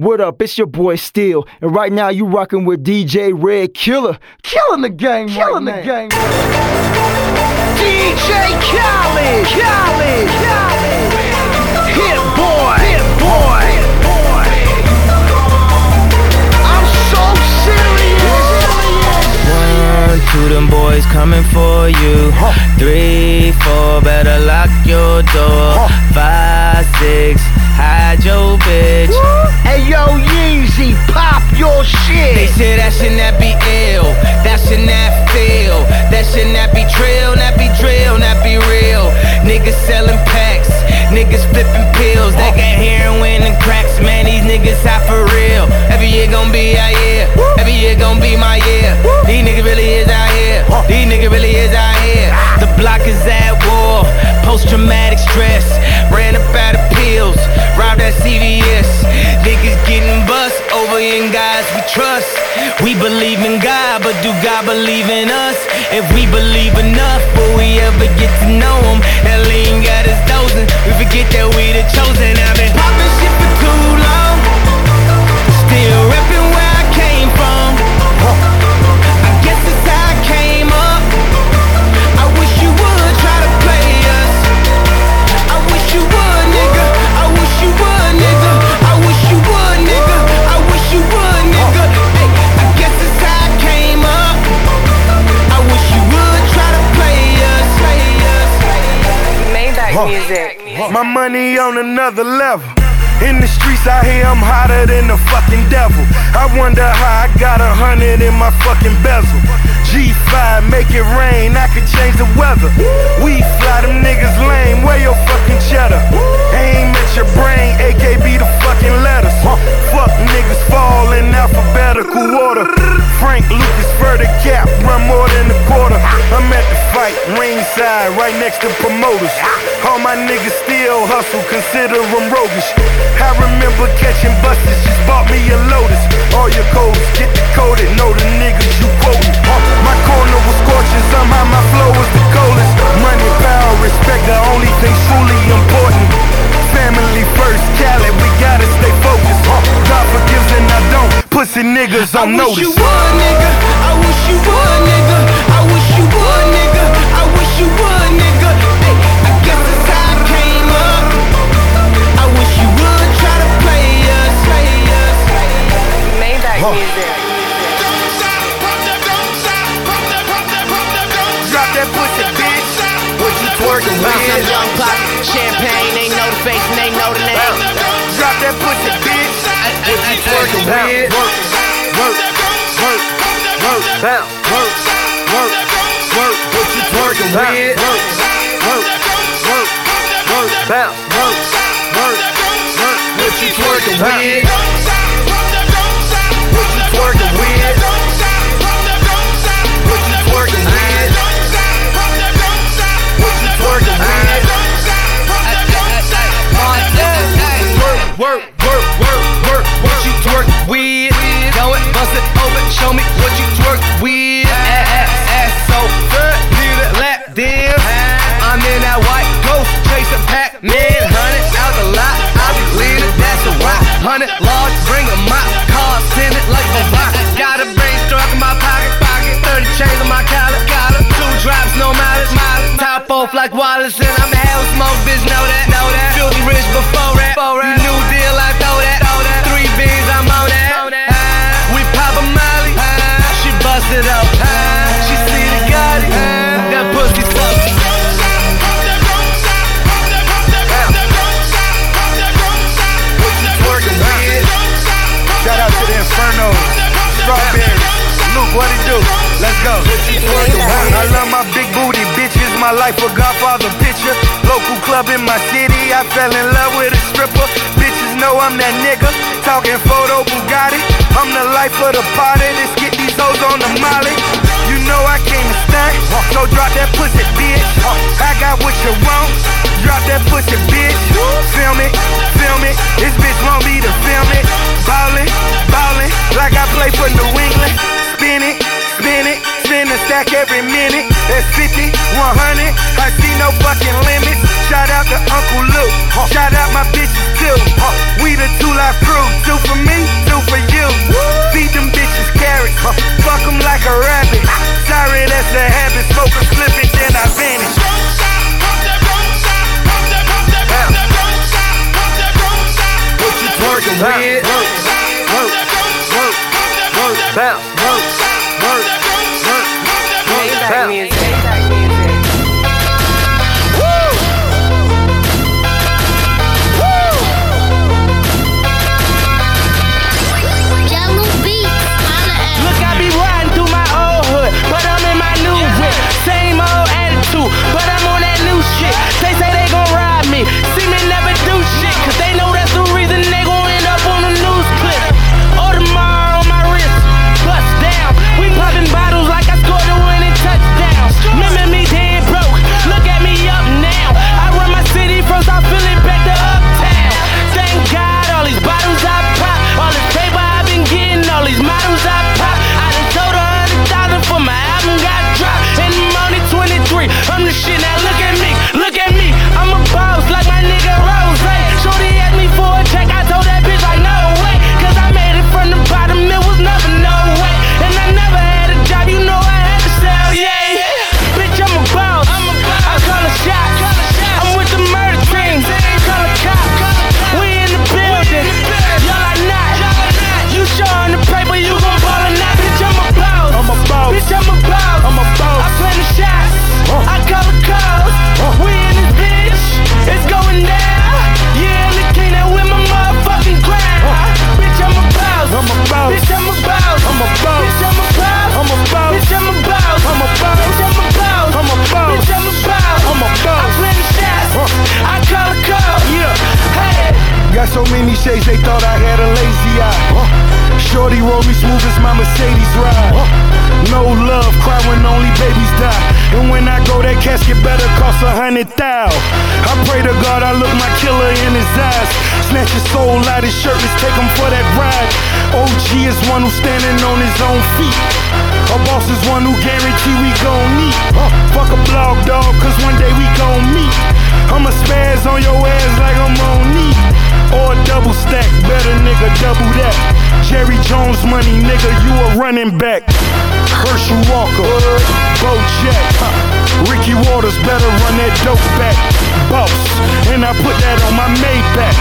What up? It's your boy Steel, and right now you rocking with DJ Red Killer, killing the game, killing right the game. DJ Khaled, Khaled, Khaled, Hit Boy, Hit Boy, boy. I'm so serious. One, two, them boys coming for you. Three, four, better lock your door. Five, six, hide your bitch. Hey yo, Yeezy, pop your shit. They say that should not be ill, that should not feel, that should not be trill, not be drill, not be real. Niggas selling packs, niggas flipping pills, they got heroin and cracks, man, these niggas hot for real. Every year gon' be our year, every year gon' be my year. These niggas really is out here, these niggas really is out here. The block is at war, post traumatic stress, ran up out of pills, robbed at CVS. Niggas getting bust over in guys we trust. We believe in God, but do God believe in us? If we believe enough, will we ever get to know him? That lean got us dozing. We forget that we the chosen. I've been popping shit another level. In the streets out here, I'm hotter than the fucking devil. I wonder how I got a hundred in my fucking bezel. G5, make it rain, I could change the weather. We fly them niggas lame, where your fucking cheddar? Aim at your brain, AKB the fucking letters. Fuck niggas fall in alphabetical order. Frank Lucas, the cap, run more than a quarter. I'm at the fight, ringside, right next to promoters. All my niggas still hustle, consider them roguish. I remember catching buses, just bought me a Lotus. All your codes, get decoded, know the niggas you quoting. My corner was scorching, somehow my flow was the coldest. Money, power, respect, the only thing truly important. Family first, Cali, on notice. Let's go. I love my big booty bitches, my life a Godfather picture. Local club in my city, I fell in love with a stripper. Bitches know I'm that nigga, talking photo Bugatti. I'm the life of the party, let's get these hoes on the molly. You know I came to stunt, so drop that pussy, bitch. I got what you want, drop that pussy, bitch. Film it, film it, this bitch want me to film it. Ballin', ballin', like I play for New England. Spin it, spin it, spin a stack every minute. That's 50, 100, I see no fucking limits. Shout out to Uncle Luke, shout out my shades, they thought I had a lazy eye. Shorty roll me smooth as my Mercedes ride. No love, cry when only babies die. And when I go, that casket better cost a hundred thou. I pray to God I look my killer in his eyes. Snatch his soul out his shirt, let's take him for that ride. OG is one who's standing on his own feet. A boss is one who guarantee we gon' meet. Fuck a blog dog, cause one day we gon' meet. I'ma spaz on your ass money, nigga, you a running back. Herschel Walker, Bo Jack, Ricky Watters better run that dope back. Boss, and I put that on my Maybach.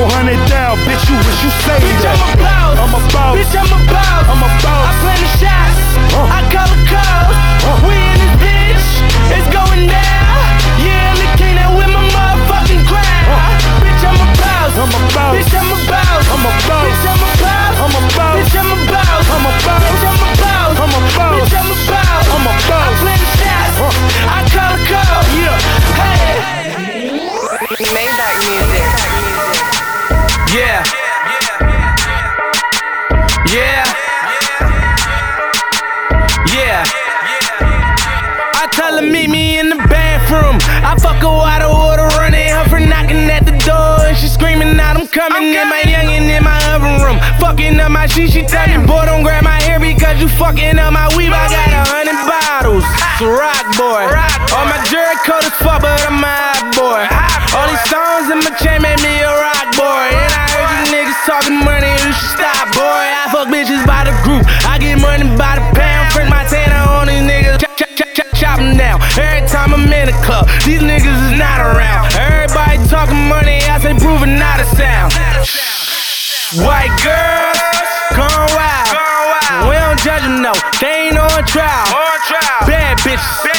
400 down, bitch, you wish you say Bitch, that. I'm a boss. I'm a boss. Bitch, I'm a boss. I'm a boss. I plan the shots. I call the calls. We in this bitch. It's going down. Yeah, I'm a boss. Bitch, I'm a boss. I'm a boss. Bitch, I'm a boss. I'm a boss. Bitch, I'm a boss. I'm a boss. I'm a boss. Fucking up my shit, she tell me, boy, don't grab my hair because you fucking up my weave. I got a hundred bottles. It's a rock boy. All my jury coat is fuck, but I'm a hot boy. All these songs in my chain made me a rock boy. And I heard you niggas talking money, you should stop, boy. I fuck bitches by the group. I get money by the pound. Print my tanner on these niggas. Chop, chop, chop, chop, chop 'em down. Every time I'm in the club, these niggas is not around. Everybody talking money, I say proving not a sound. White girls, no. They ain't on trial. On trial. Bad bitches, got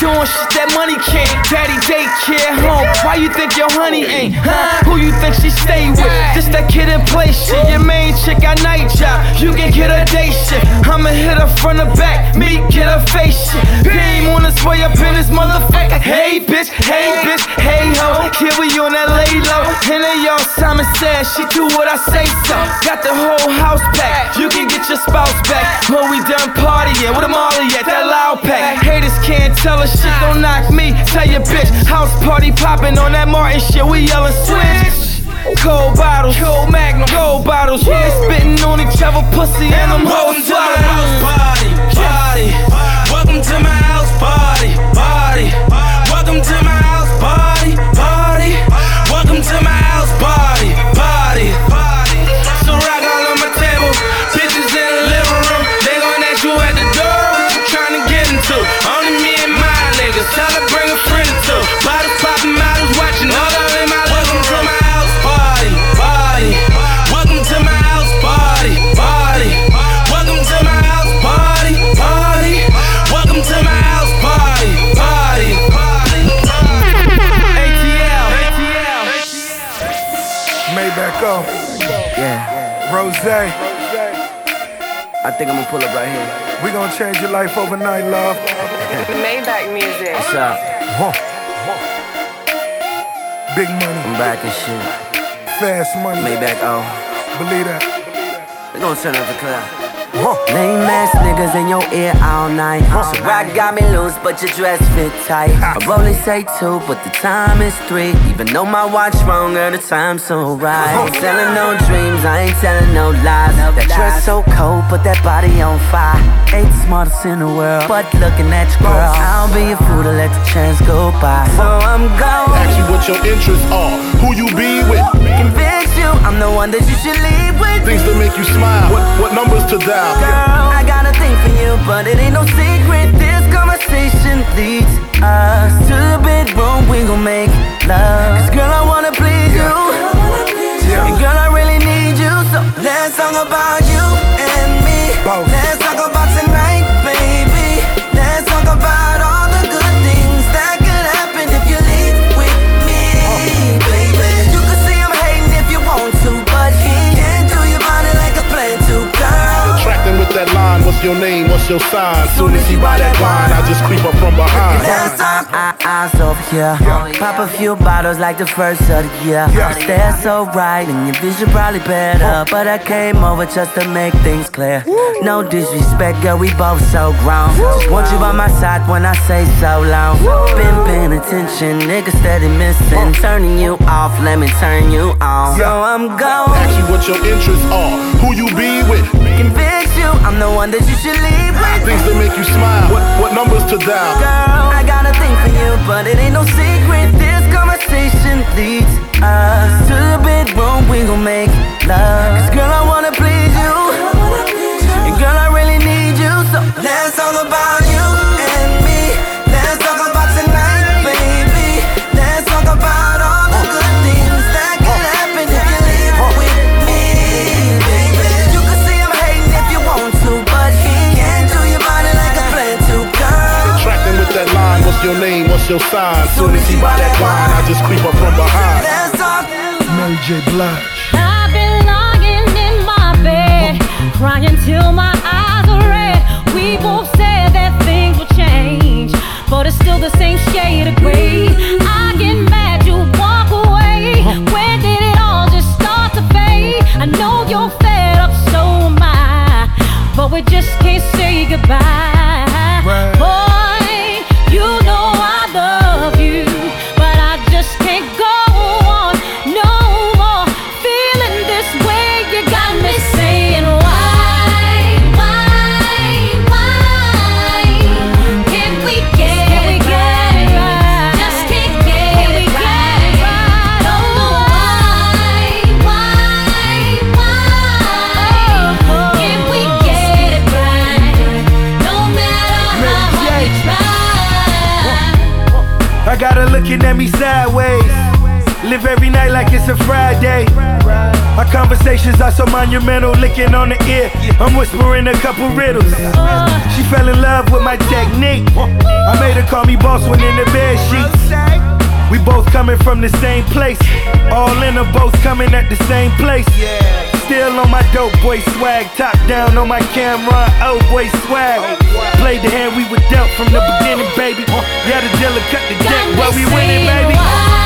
凶 That money can't. Daddy daycare home. Why you think your honey ain't? Huh? Who you think she stay with? Just that kid in play shit. Your main chick got night job. You can get a day shit. I'ma hit her from the back. Me get her face shit. Beam on his way up in this motherfucker. Hey bitch, hey bitch, hey ho. Here we on that lay low. And then y'all Simon said she do what I say so. Got the whole house packed. You can get your spouse back when we done partying. With them all at that loud pack. Haters can't tell us shit, don't knock me. Tell your bitch, house party popping on that Martin shit. We yelling switch. Cold bottles, cold magnum, gold bottles. They spitting on each other, pussy, and I'm holding Maybach O, Yeah, Rose. I think I'm gonna pull up right here. We gonna change your life overnight, love. Maybach music. What's up? Huh. Big money, I'm back and shit. fast money. Maybach, oh. Believe that. We gonna turn up the club. Huh. Lame ass niggas in your ear all night. So rock got me loose, but your dress fit tight. I only say two, but the time is three. Even though my watch wrong, girl, the time's so right. Ain't selling no dreams, I ain't telling no lies. That dress so cold, put that body on fire. Eight smartest in the world, but looking at your girl. I'll be a fool to let the chance go by. So I'm going. Ask you what your interests are, who you be with, Convince you, I'm the one that you should leave with. things that make you smile, what, what numbers to dial. Girl, I got a thing for you, but it ain't no secret. This conversation leads us to the bedroom. We gon' make love. Cause girl, I wanna please you. And girl, I let's talk about you and me. Both. Let's talk about your your? Soon as he buy that wine, I just creep up from behind. I, eyes over here. Pop a few bottles like the first of the year. Stare so right and your vision probably better. But I came over just to make things clear. No disrespect, girl, we both so grown. Just want you by my side when I say so long. Been paying attention, nigga steady missing. Turning you off, let me turn you on. So I'm going. Ask you what your interests are, who you be with, Convince you, I'm the one that you should leave with. things that make you smile, what, what numbers to dial. Girl, I got a thing for you, but it ain't no secret. This conversation leads us to the bedroom. We gon' make love. Cause girl, I wanna please you. And girl, I really need you. So let's talk about you your name, what's your sign? Soon as he buy that wine, I just creep up from behind. Mary J. Blige. I've been lying in my bed, crying till my eyes are red. We both said that things will change, but it's still the same shade of gray. I get mad, you walk away. When did it all just start to fade? I know you're fed up, so am I, but we just can't say goodbye. Monumental, licking on the ear. I'm whispering a couple riddles. She fell in love with my technique. I made her call me boss when in the bed sheets. We both coming from the same place. All in them, both coming at the same place. Still on my dope boy swag, top down on my camera, oh boy swag. Played the hand we were dealt from the beginning, baby. Yeah, the dealer cut the deck while we winning, baby.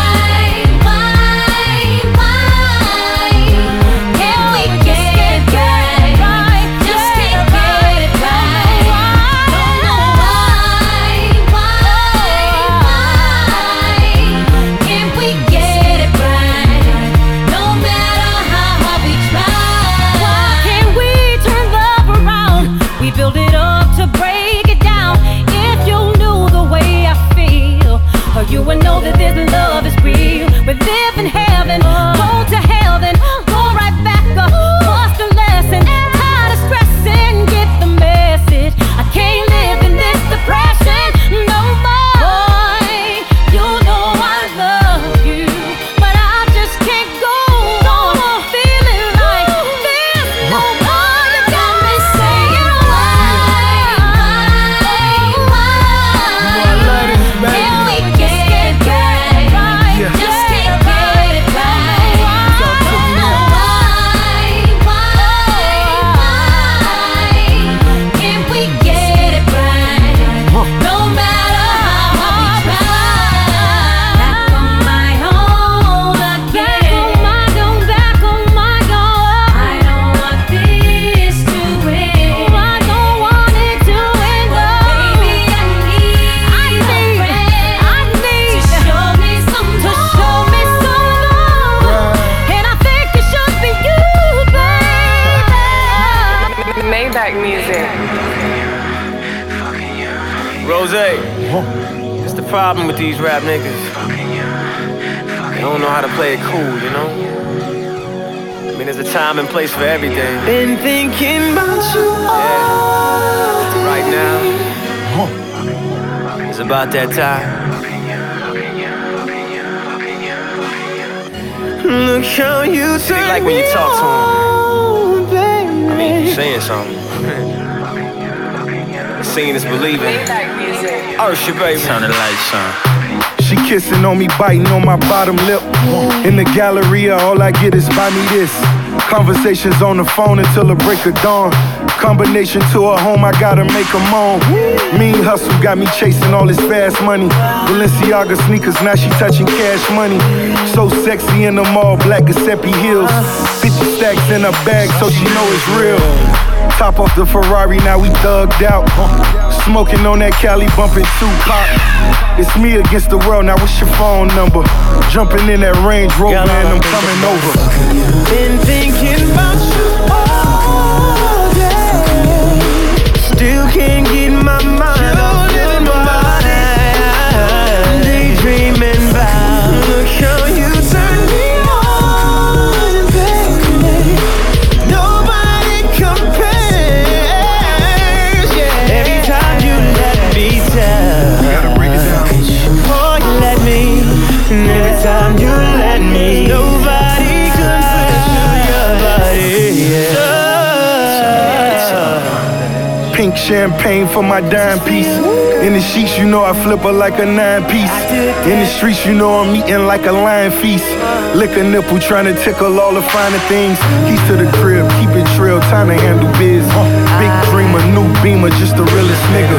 Music. Rose, it's the problem with these rap niggas. They don't know how to play it cool, you know? I mean, there's a time and place for everything. Been thinking about you Yeah. Right now, it's about that time. Look how you See, like when you talk to baby. I mean, you saying something. Seeing is believing. Maybach music. Oh, shit, baby. Turn the lights on. She kissing on me, biting on my bottom lip. In the Galleria, all I get is buy me this. Conversations on the phone until the break of dawn. Combination to her home, I gotta make her moan. Mean hustle got me chasing all this fast money. Balenciaga sneakers, now she touching cash money. So sexy in them all black Giuseppe heels. 50 stacks in her bag, so she know it's real. Top off the Ferrari, now we thugged out. Smoking on that Cali, bumping Tupac. It's me against the world, now what's your phone number? Jumping in that Range Rover and I'm coming over. Been thinking about you champagne for my dime piece. In the sheets, you know I flip her like a nine piece. In the streets, you know I'm eating like a lion feast. Lick a nipple, trying to tickle all the finer things. Keys to the crib, keep it trail, time to handle biz. Big dreamer, new beamer, just the realest nigga.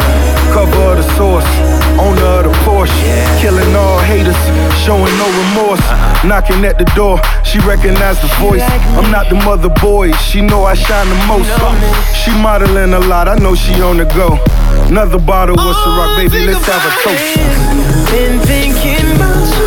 Cover of the source, owner of the Porsche. Killing all haters, showing no remorse. Knocking at the door, she recognized the voice. I'm not the mother boy, she know I shine the most. She modeling a lot, I know she on the go. Another bottle of Ciroc, baby, let's have a toast. Been thinking about you